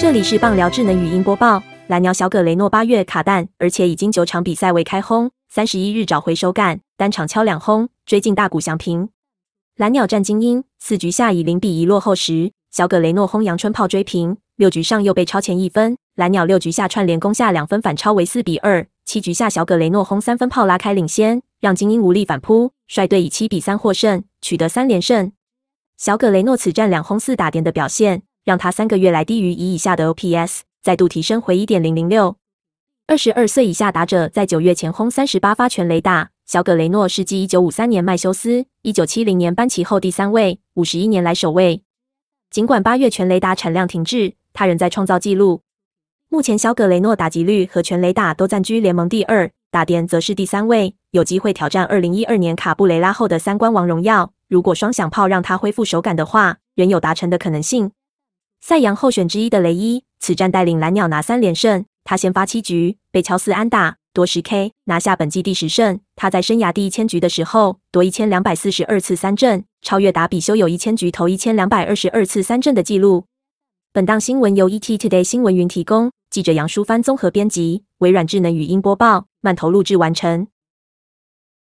这里是棒聊智能语音播报。蓝鸟小葛雷诺八月卡弹，而且已经九场比赛未开轰，三十一日找回手感，单场敲两轰，追进大谷翔平。蓝鸟战精英，四局下以零比一落后时，小葛雷诺轰阳春炮追平，六局上又被超前一分。蓝鸟六局下串联攻下两分，反超为四比二。七局下小葛雷诺轰三分炮拉开领先，让精英无力反扑，率队以七比三获胜，取得三连胜。小葛雷诺此战两轰四打点的表现。让他三个月来低于一以下的 OPS 再度提升回一点零零六。二十二岁以下打者在九月前轰三十八发全雷打。小葛雷诺是继一九五三年麦修斯、一九七零年班奇后第三位，五十一年来首位。尽管八月全雷打产量停滞，他仍在创造纪录。目前小葛雷诺打击率和全雷打都暂居联盟第二，打点则是第三位，有机会挑战二零一二年卡布雷拉后的三冠王荣耀。如果双响炮让他恢复手感的话，仍有达成的可能性。赛扬候选之一的雷伊，此战带领蓝鸟拿三连胜。他先发七局，被乔四安打，夺十 K，拿下本季第十胜。他在生涯第一千局的时候，夺一千两百四十二次三振，超越达比修有一千局投一千两百二十二次三振的纪录。本档新闻由 ET Today 新闻云提供，记者杨淑帆综合编辑，微软智能语音播报，慢投录制完成。